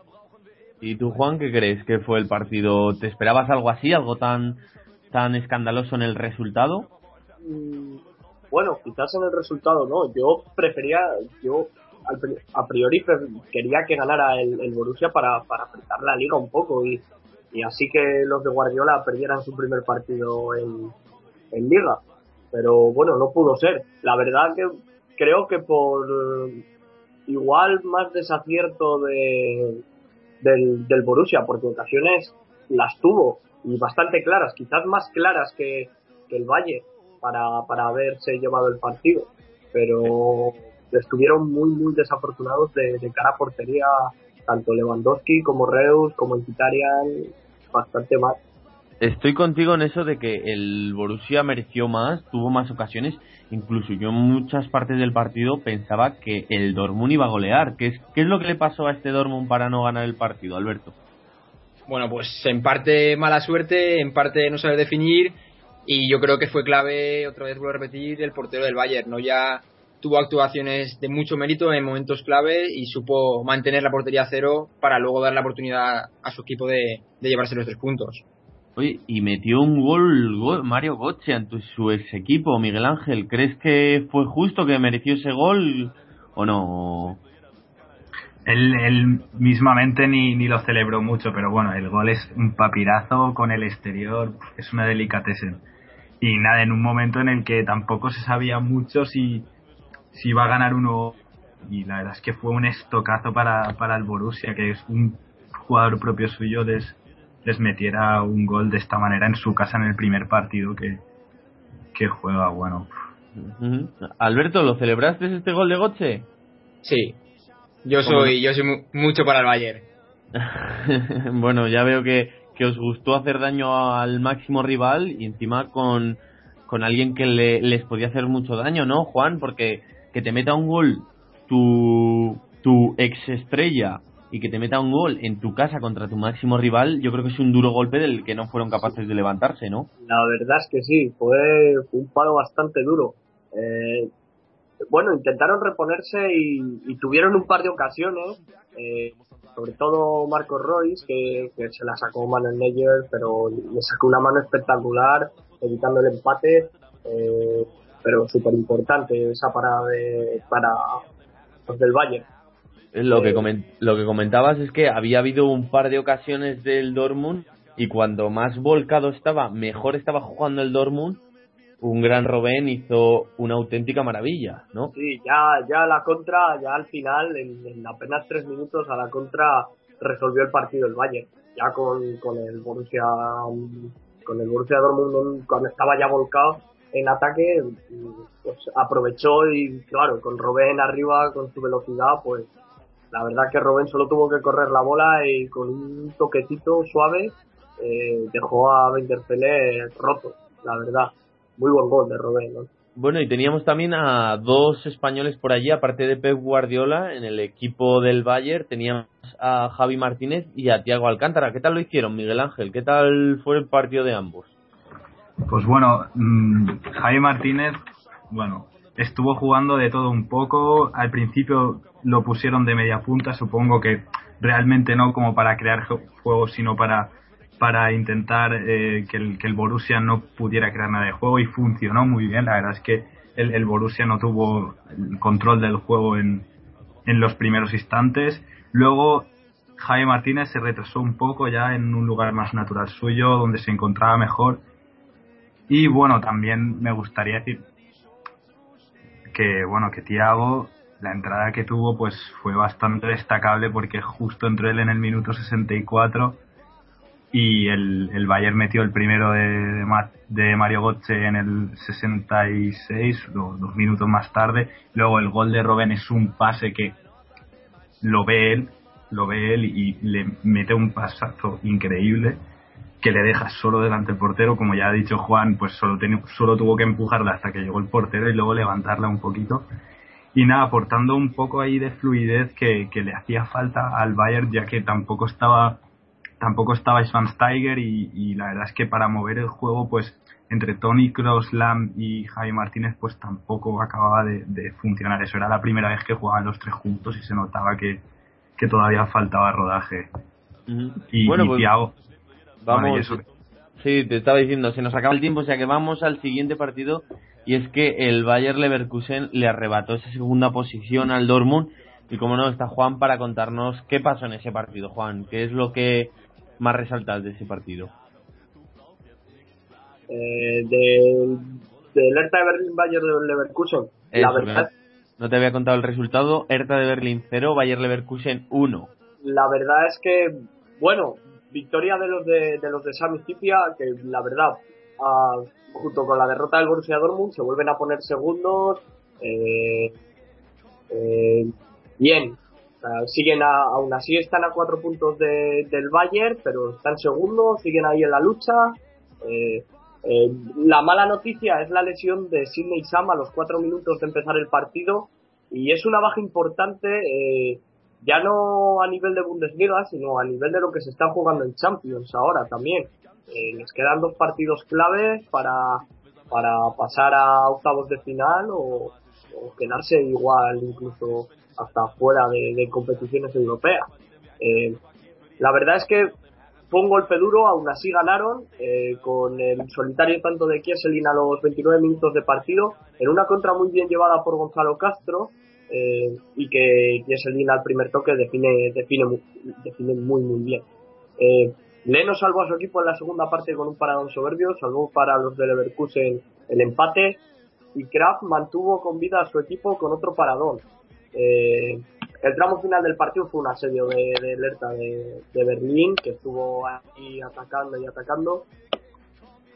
¿Y tú, Juan, qué crees que fue el partido? ¿Te esperabas algo así, algo tan, tan escandaloso en el resultado? Mm, bueno, quizás en el resultado no. Yo prefería, yo a priori quería que ganara el, Borussia para, para apretar la liga un poco y, así que los de Guardiola perdieran su primer partido en, en liga. Pero bueno, no pudo ser. La verdad que creo que por igual más desacierto de, del, del Borussia, porque ocasiones las tuvo y bastante claras, quizás más claras que, que el Valle para, para haberse llevado el partido. Pero estuvieron muy, muy desafortunados de, cara a portería, tanto Lewandowski como Reus, como Inquitarian, bastante mal. estoy contigo en eso de que el Borussia mereció más, tuvo más ocasiones. Incluso yo en muchas partes del partido pensaba que el Dortmund iba a golear. ¿Qué es, ¿Qué es lo que le pasó a este Dortmund para no ganar el partido, Alberto? Bueno, pues en parte mala suerte, en parte no saber definir y yo creo que fue clave, otra vez vuelvo a repetir, el portero del Bayern. No ya tuvo actuaciones de mucho mérito en momentos clave y supo mantener la portería a cero para luego dar la oportunidad a su equipo de, de llevarse los tres puntos. Oye, y metió un gol, gol Mario Götze ante su ex equipo, Miguel Ángel. ¿Crees que fue justo que mereció ese gol o no? Él, él mismamente ni, ni lo celebró mucho, pero bueno, el gol es un papirazo con el exterior, es una delicatessen. Y nada, en un momento en el que tampoco se sabía mucho si, si iba a ganar uno. Y la verdad es que fue un estocazo para, para el Borussia, que es un jugador propio suyo, les, les metiera un gol de esta manera en su casa en el primer partido que, que juega, bueno. Alberto, ¿lo celebraste este gol de Götze? Sí, yo soy, yo soy mu- mucho para el Bayern. bueno, ya veo que, que os gustó hacer daño al máximo rival y encima con, con alguien que le- les podía hacer mucho daño, ¿no, Juan? Porque que te meta un gol tu, tu ex estrella y que te meta un gol en tu casa contra tu máximo rival, yo creo que es un duro golpe del que no fueron capaces de levantarse, ¿no? La verdad es que sí, fue un palo bastante duro. Eh, bueno, intentaron reponerse y, y tuvieron un par de ocasiones, eh, sobre todo Marcos Royce, que, se la sacó Manuel Neuer, pero le sacó una mano espectacular, evitando el empate, eh, pero súper importante esa parada de, para los del Valle. Lo que, comen- lo que comentabas es que había habido un par de ocasiones del Dortmund y cuando más volcado estaba, mejor estaba jugando el Dortmund, un gran Robben hizo una auténtica maravilla, ¿no? Sí, ya, ya la contra, ya al final, en, en apenas tres minutos a la contra resolvió el partido el Bayern. Ya con, con el Borussia, con el Borussia Dortmund cuando estaba ya volcado en ataque, pues aprovechó y claro, con Robben arriba, con su velocidad, pues la verdad que Robben solo tuvo que correr la bola y con un toquecito suave eh, dejó a Winterfelle roto, la verdad. Muy buen gol de Robben, ¿no? Bueno, y teníamos también a dos españoles por allí, aparte de Pep Guardiola, en el equipo del Bayern teníamos a Javi Martínez y a Tiago Alcántara. ¿Qué tal lo hicieron, Miguel Ángel? ¿Qué tal fue el partido de ambos? Pues bueno, mm, Javi Martínez, bueno, estuvo jugando de todo un poco. Al principio lo pusieron de media punta, supongo que realmente no como para crear ju- juego, sino para para intentar eh, que, el, que el Borussia no pudiera crear nada de juego y funcionó muy bien. La verdad es que el, el Borussia no tuvo el control del juego en, en los primeros instantes. Luego Javi Martínez se retrasó un poco ya en un lugar más natural suyo, donde se encontraba mejor. Y bueno, también me gustaría decir que bueno, que Thiago, la entrada que tuvo pues fue bastante destacable porque justo entró él en el minuto 64 y el, el Bayern metió el primero de, de, Ma- de Mario Götze en el 66, do- dos minutos más tarde. Luego el gol de Robben es un pase que lo ve él, lo ve él y le mete un pasazo increíble que le deja solo delante del portero, como ya ha dicho Juan, pues solo, teni- solo tuvo que empujarla hasta que llegó el portero y luego levantarla un poquito. Y nada, aportando un poco ahí de fluidez que, que le hacía falta al Bayern, ya que tampoco estaba tampoco estaba Schwansteiger y, y la verdad es que para mover el juego, pues entre Tony Kroos, Lam y Javi Martínez, pues tampoco acababa de, de funcionar. Eso era la primera vez que jugaban los tres juntos y se notaba que, que todavía faltaba rodaje. Y, bueno, y pues Thiago- vamos. bueno, Sí, te estaba diciendo, se nos acaba el tiempo, o sea que vamos al siguiente partido y es que el Bayer Leverkusen le arrebató esa segunda posición al Dortmund y como no está Juan para contarnos qué pasó en ese partido, Juan, qué es lo que más resaltas de ese partido. eh, del, del Hertha de Berlín Bayern de Leverkusen. la verdad, no te había contado el resultado, Hertha de Berlín 0, Bayer Leverkusen 1. la verdad es que, bueno, victoria de los de, de los de que la verdad, ah, junto con la derrota del Borussia Dortmund, se vuelven a poner segundos. Eh, eh, bien, siguen a, aún así están a cuatro puntos de- del Bayern, pero están segundos, siguen ahí en la lucha. Eh, eh, la mala noticia es la lesión de Sidney Sam a los cuatro minutos de empezar el partido y es una baja importante eh, ya no a nivel de Bundesliga sino a nivel de lo que se está jugando en Champions ahora también. Eh, les quedan dos partidos claves para, para pasar a octavos de final o, quedarse igual incluso hasta fuera de, de competiciones europeas. Eh, la verdad es que fue un golpe duro, aún así ganaron eh, con el solitario tanto de Kieselin a los 29 minutos de partido, en una contra muy bien llevada por Gonzalo Castro eh, y que Kieselin al primer toque define, define, define muy muy bien. Eh, Leno salvó a su equipo en la segunda parte con un paradón soberbio, salvó para los de Leverkusen el empate y Kraft mantuvo con vida a su equipo con otro paradón. Eh, el tramo final del partido fue un asedio de, de alerta de, de, Berlín, que estuvo ahí atacando y atacando.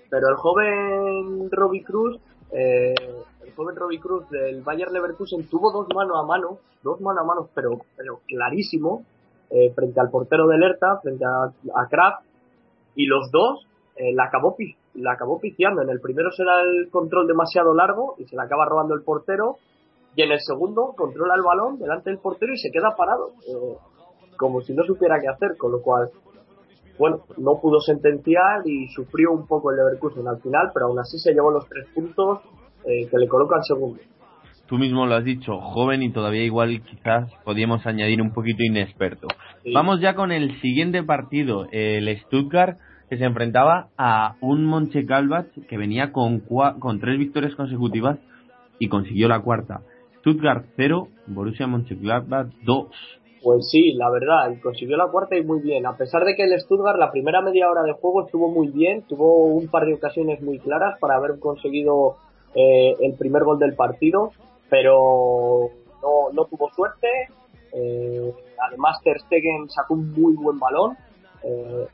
Pero el joven Robbie Cruz, eh, el joven Robbie Cruz del Bayer Leverkusen tuvo dos mano a mano, dos mano a mano, pero, pero clarísimo, eh, frente al portero de alerta, frente a, a Kraft, y los dos eh, la acabó la acabó piciando. En el primero será el control demasiado largo y se la acaba robando el portero y en el segundo controla el balón delante del portero y se queda parado, eh, como si no supiera qué hacer, con lo cual, bueno, no pudo sentenciar y sufrió un poco el Leverkusen al final, pero aún así se llevó los tres puntos eh, que le coloca al segundo. Tú mismo lo has dicho, joven y todavía igual quizás podíamos añadir un poquito inexperto. Sí. Vamos ya con el siguiente partido, el Stuttgart que se enfrentaba a un Monchengladbach que venía con, con tres victorias consecutivas y consiguió la cuarta. Stuttgart 0, Borussia Mönchengladbach 2. Pues sí, la verdad, consiguió la cuarta y muy bien. A pesar de que el Stuttgart la primera media hora de juego estuvo muy bien, tuvo un par de ocasiones muy claras para haber conseguido eh, el primer gol del partido, pero no, tuvo suerte. Eh, además, Ter Stegen sacó un muy buen balón eh,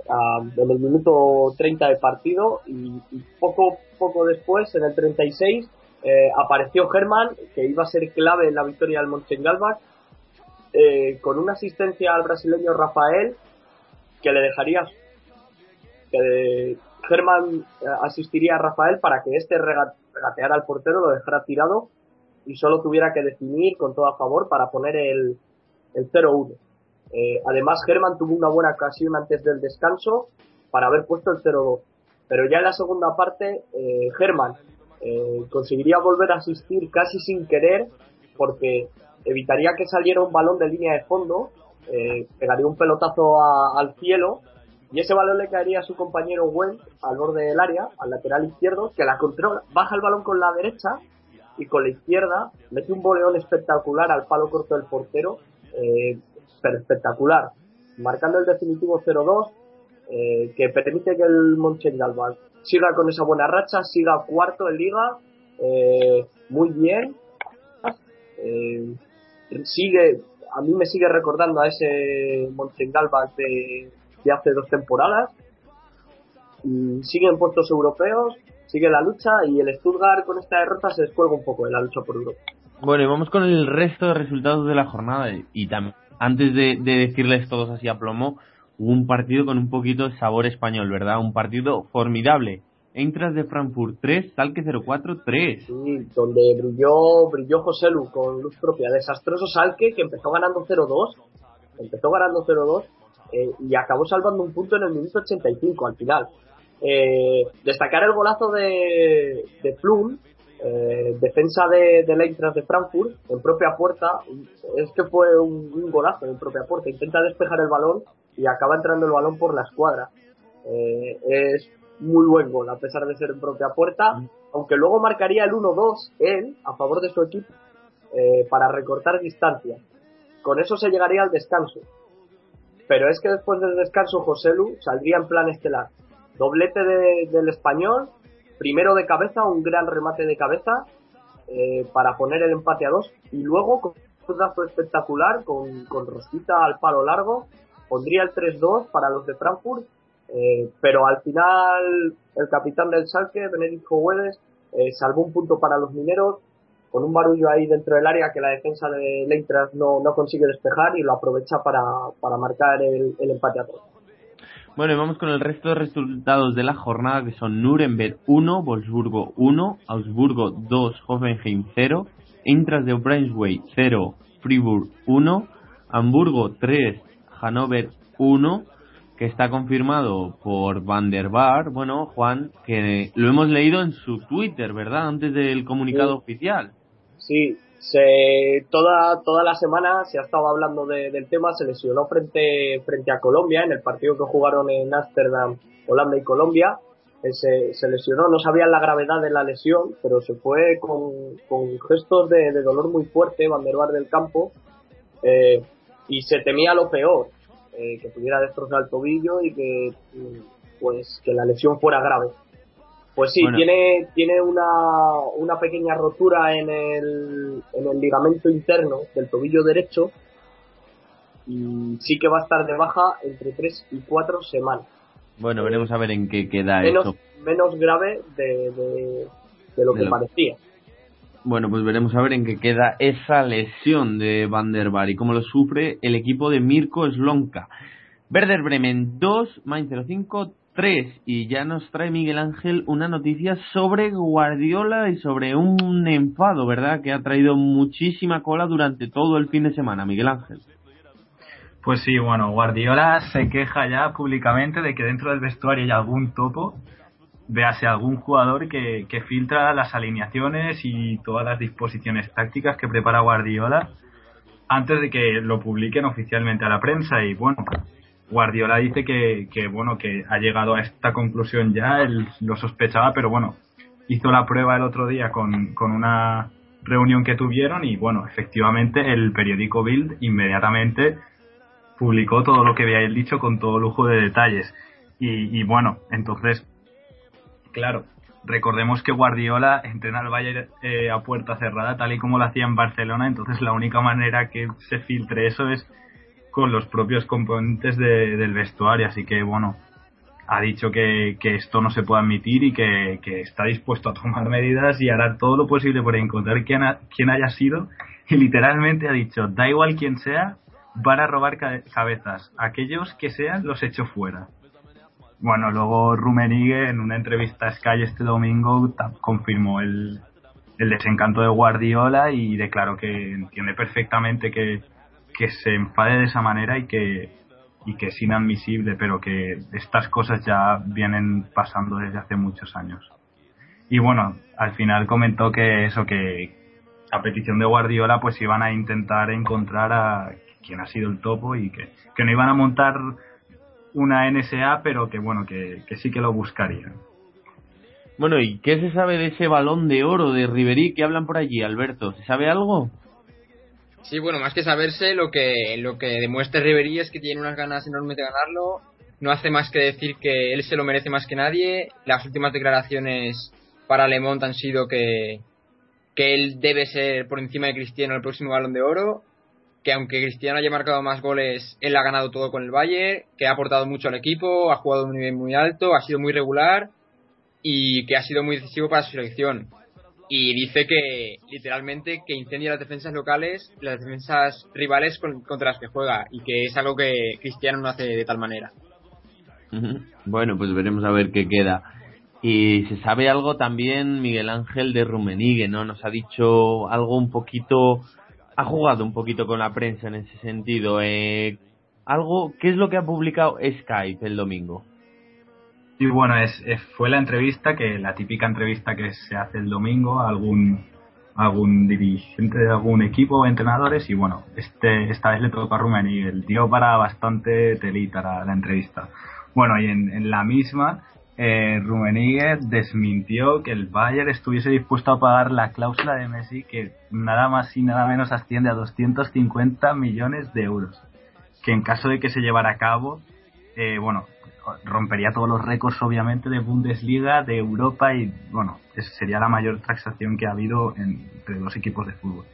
en el minuto 30 de partido y, poco, poco después, en el 36, eh, apareció Germán, que iba a ser clave en la victoria del Mönchengladbach, eh, con una asistencia al brasileño Rafael, que le dejaría, que Germán asistiría a Rafael para que este regateara al portero, lo dejara tirado y solo tuviera que definir con todo a favor para poner el, el 0-1. Eh, además, Germán tuvo una buena ocasión antes del descanso para haber puesto el 0-2. Pero ya en la segunda parte, eh, Germán eh, conseguiría volver a asistir casi sin querer porque evitaría que saliera un balón de línea de fondo, eh, pegaría un pelotazo al cielo y ese balón le caería a su compañero Wendt al borde del área, al lateral izquierdo, que la controla, baja el balón con la derecha y con la izquierda mete un boleón espectacular al palo corto del portero, eh, espectacular, marcando el definitivo 0-2, eh, que permite que el Mönchengladbach siga con esa buena racha, siga cuarto en liga, eh, muy bien, eh, sigue, a mí me sigue recordando a ese Mönchengladbach de, hace dos temporadas, y sigue en puestos europeos, sigue la lucha y el Stuttgart con esta derrota se descuelga un poco de la lucha por Europa. Bueno, y vamos con el resto de resultados de la jornada y también antes de, de decirles todos así a plomo, hubo un partido con un poquito de sabor español, ¿verdad? Un partido formidable. Entras de Frankfurt 3, Salque 04 3. Sí, donde brilló, brilló José Lu con luz propia. Desastroso Salque que empezó ganando 0-2, empezó ganando 0-2 eh, y acabó salvando un punto en el minuto 85 al final. Eh, destacar el golazo de, de Plum, eh, defensa de, de Eintracht de Frankfurt en propia puerta. Es que fue un, un, golazo en propia puerta. Intenta despejar el balón y acaba entrando el balón por la escuadra. Eh, es muy buen gol, a pesar de ser en propia puerta, mm. aunque luego marcaría el 1-2 él, a favor de su equipo, eh, para recortar distancia. Con eso se llegaría al descanso. Pero es que después del descanso José Lu saldría en plan estelar. Doblete de, del español, primero de cabeza, un gran remate de cabeza, eh, para poner el empate a dos, y luego con un dazo espectacular, con, con Rosita al palo largo, pondría el 3-2 para los de Frankfurt, eh, pero al final el capitán del Salque, Benedicto Huedes, eh, salvó un punto para los mineros con un barullo ahí dentro del área que la defensa de Leitras no, no consigue despejar y lo aprovecha para, para marcar el, el empate a todos. Bueno, y vamos con el resto de resultados de la jornada que son Nuremberg 1, Wolfsburgo 1, Augsburgo 2, Hoffenheim 0, Intras de Brunswick 0, Fribourg 1, Hamburgo 3, Hannover 1, que está confirmado por Van der Bar. Bueno, Juan, que lo hemos leído en su Twitter, ¿verdad? Antes del comunicado oficial. Sí, se, toda, toda la semana se ha estado hablando del tema, se lesionó frente, frente a Colombia en el partido que jugaron en Ámsterdam, Holanda y Colombia. Eh, se, se, lesionó, no sabían la gravedad de la lesión, pero se fue con, con gestos de, de, dolor muy fuerte, Van der Bar del campo, eh, y se temía lo peor, eh, que pudiera destrozar el tobillo y que, pues, que la lesión fuera grave. Pues sí, tiene, tiene una, una pequeña rotura en el, en el ligamento interno del tobillo derecho y sí que va a estar de baja entre 3 y 4 semanas. Bueno, veremos a ver en qué queda menos, eso. Menos grave de, de, lo que parecía. Bueno, pues veremos a ver en qué queda esa lesión de Van der Bar y cómo lo sufre el equipo de Mirko Slonka. Werder Bremen 2, Main 05 3 y ya nos trae Miguel Ángel una noticia sobre Guardiola y sobre un enfado, ¿verdad? Que ha traído muchísima cola durante todo el fin de semana, Miguel Ángel. Pues sí, bueno, Guardiola se queja ya públicamente de que dentro del vestuario hay algún topo, véase algún jugador que, que filtra las alineaciones y todas las disposiciones tácticas que prepara Guardiola antes de que lo publiquen oficialmente a la prensa y bueno, Guardiola dice que, que, bueno que ha llegado a esta conclusión ya, él lo sospechaba, pero bueno, hizo la prueba el otro día con, con una reunión que tuvieron y bueno, efectivamente el periódico Bild inmediatamente publicó todo lo que había dicho con todo lujo de detalles. Y bueno, entonces, claro, recordemos que Guardiola entrena al Bayern eh, a puerta cerrada, tal y como lo hacía en Barcelona, entonces la única manera que se filtre eso es con los propios componentes de, del vestuario. Así que, bueno, ha dicho que, esto no se puede admitir y que, que, está dispuesto a tomar medidas y hará todo lo posible por encontrar quién, ha, quién haya sido. Y literalmente ha dicho, da igual quién sea, van a robar cabezas. Aquellos que sean, los echo fuera. Bueno, luego Rumenigue en una entrevista a Sky este domingo confirmó el, el desencanto de Guardiola y declaró que entiende perfectamente que, que se enfade de esa manera y que y que es inadmisible, pero que estas cosas ya vienen pasando desde hace muchos años. Y bueno, al final comentó que eso, que a petición de Guardiola, pues iban a intentar encontrar a quien ha sido el topo y que, que no iban a montar una NSA, pero que bueno, que, que sí que lo buscarían. Bueno, ¿y qué se sabe de ese balón de oro de Riverí que hablan por allí, Alberto? ¿Se sabe algo? Sí, bueno, más que saberse, lo que, lo que demuestra Ribery es que tiene unas ganas enormes de ganarlo. No hace más que decir que él se lo merece más que nadie. Las últimas declaraciones para Le Monde han sido que, que él debe ser por encima de Cristiano el próximo balón de oro. Que aunque Cristiano haya marcado más goles, él ha ganado todo con el Bayern. Que ha aportado mucho al equipo, ha jugado a un nivel muy alto, ha sido muy regular y que ha sido muy decisivo para su selección y dice que literalmente que incendia las defensas locales, las defensas rivales contra las que juega y que es algo que Cristiano no hace de tal manera. Bueno, pues veremos a ver qué queda. Y se sabe algo también Miguel Ángel de Rumenigue, ¿no? Nos ha dicho algo un poquito, ha jugado un poquito con la prensa en ese sentido. Eh, algo, ¿qué es lo que ha publicado Skype el domingo? Y bueno, es, fue la entrevista, que la típica entrevista que se hace el domingo a algún, algún dirigente de algún equipo, entrenadores, y bueno, este esta vez le tocó a Rumeni, el tío para bastante telita la, la entrevista. Bueno, y en, en la misma, eh, Rummenigge desmintió que el Bayern estuviese dispuesto a pagar la cláusula de Messi, que nada más y nada menos asciende a 250 millones de euros. Que en caso de que se llevara a cabo, eh, bueno, rompería todos los récords obviamente de Bundesliga, de Europa y bueno, sería la mayor transacción que ha habido entre dos equipos de fútbol.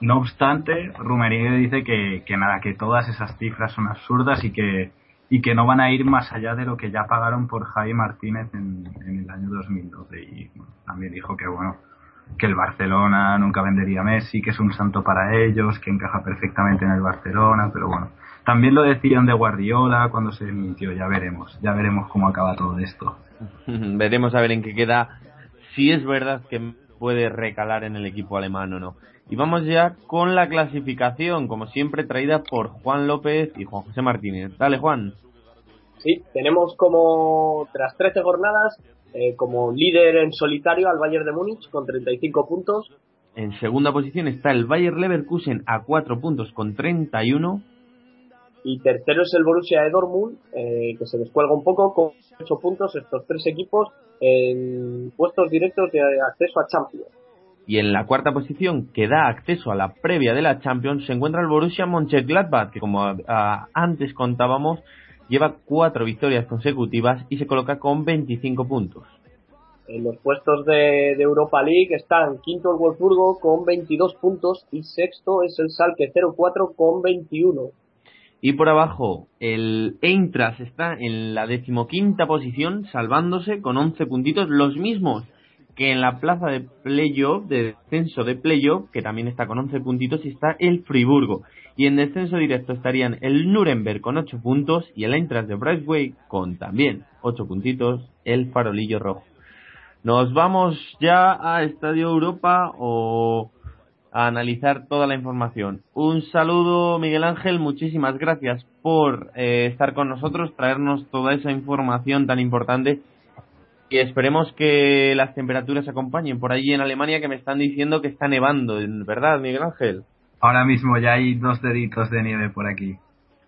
No obstante, Rummenigge dice que, que nada, que todas esas cifras son absurdas y que y que no van a ir más allá de lo que ya pagaron por Javi Martínez en, en el año 2012 y bueno, también dijo que bueno que el Barcelona nunca vendería Messi, que es un santo para ellos, que encaja perfectamente en el Barcelona, pero bueno, también lo decían de Guardiola cuando se mintió, ya veremos, ya veremos cómo acaba todo esto. Veremos a ver en qué queda, si es verdad que puede recalar en el equipo alemán o no. Y vamos ya con la clasificación, como siempre traída por Juan López y Juan José Martínez. Dale, Juan. Sí, tenemos como tras 13 jornadas eh, como líder en solitario al Bayern de Múnich con 35 puntos. En segunda posición está el Bayern Leverkusen a 4 puntos con 31. Y tercero es el Borussia de Dortmund, eh, que se descuelga un poco con 8 puntos estos tres equipos en puestos directos de acceso a Champions. Y en la cuarta posición, que da acceso a la previa de la Champions, se encuentra el Borussia Mönchengladbach, que como ah, antes contábamos, lleva cuatro victorias consecutivas y se coloca con 25 puntos. En los puestos de, Europa League están quinto el Wolfsburgo con 22 puntos y sexto es el Salke 04 con 21. Y por abajo, el Eintracht está en la decimoquinta posición, salvándose con 11 puntitos, los mismos que en la plaza de playoff, de descenso de playoff, que también está con 11 puntitos, está el Friburgo. Y en descenso directo estarían el Nuremberg con 8 puntos y el Eintracht de Brightway con también 8 puntitos, el farolillo rojo. Nos vamos ya a Estadio Europa o a analizar toda la información. Un saludo, Miguel Ángel, muchísimas gracias por eh, estar con nosotros, traernos toda esa información tan importante y esperemos que las temperaturas acompañen por allí en Alemania que me están diciendo que está nevando, ¿verdad, Miguel Ángel? Ahora mismo ya hay dos deditos de nieve por aquí.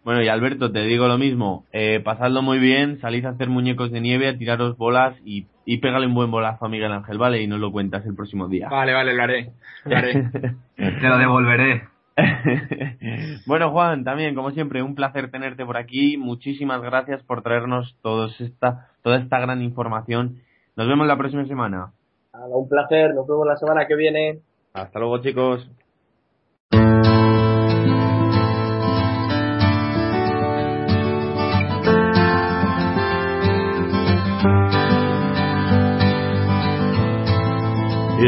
Bueno, y Alberto, te digo lo mismo, eh, pasadlo muy bien, salid a hacer muñecos de nieve, a tiraros bolas y, y pégale un buen bolazo a Miguel Ángel, ¿vale? Y nos lo cuentas el próximo día. Vale, vale, lo haré. Lo haré. te lo devolveré. bueno, Juan, también, como siempre, un placer tenerte por aquí. Muchísimas gracias por traernos esta, toda esta gran información. Nos vemos la próxima semana. un placer. Nos vemos la semana que viene. Hasta luego, chicos.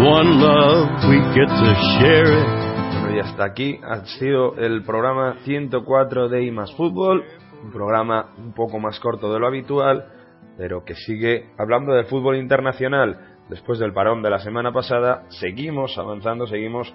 One love, we get to share it hasta aquí ha sido el programa 104 de IMAS Fútbol, un programa un poco más corto de lo habitual, pero que sigue hablando del fútbol internacional. Después del parón de la semana pasada, seguimos avanzando, seguimos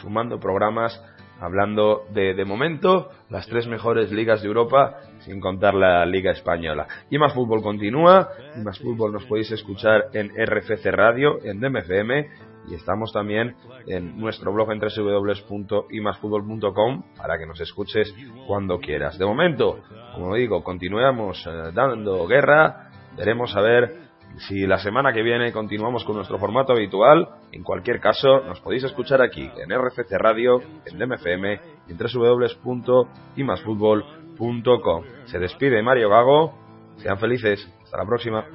sumando programas hablando de, de momento, las tres mejores ligas de Europa, sin contar la Liga Española. Y más fútbol continúa, y más fútbol nos podéis escuchar en RFC Radio, en DMFM, y estamos también en nuestro blog en www.imasfutbol.com para que nos escuches cuando quieras. De momento, como digo, continuamos eh, dando guerra, veremos a ver si la semana que viene continuamos con nuestro formato habitual. En cualquier caso, nos podéis escuchar aquí en RFC Radio, en DMFM y en www.imasfutbol.com. Se despide Mario Gago. Sean felices. Hasta la próxima.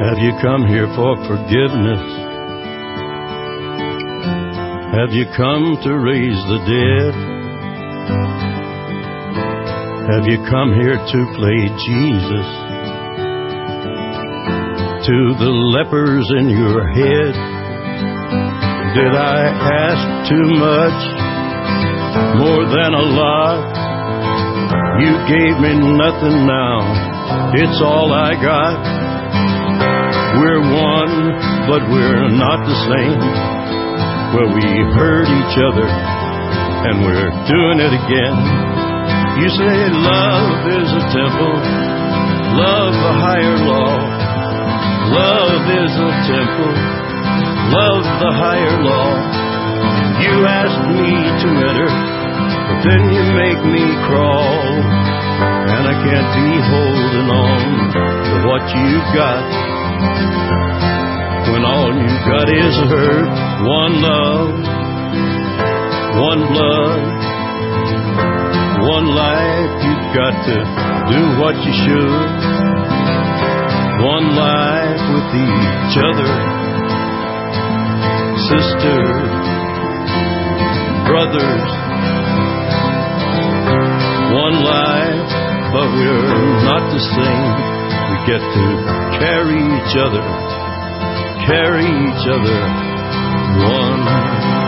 Have you come here for forgiveness? Have you come to raise the dead? Have you come here to play Jesus? To the lepers in your head? Did I ask too much? More than a lot? You gave me nothing now. It's all I got. We're one, but we're not the same. Well, we hurt each other, and we're doing it again. You say love is a temple, love a higher law. Love is a temple, love the higher law. You asked me to enter, but then you make me crawl, and I can't be holding on to what you've got. When all you've got is hurt, one love, one blood, one life, you've got to do what you should. One life with each other, sisters, brothers. One life, but we're not the same. We get to carry each other, carry each other. One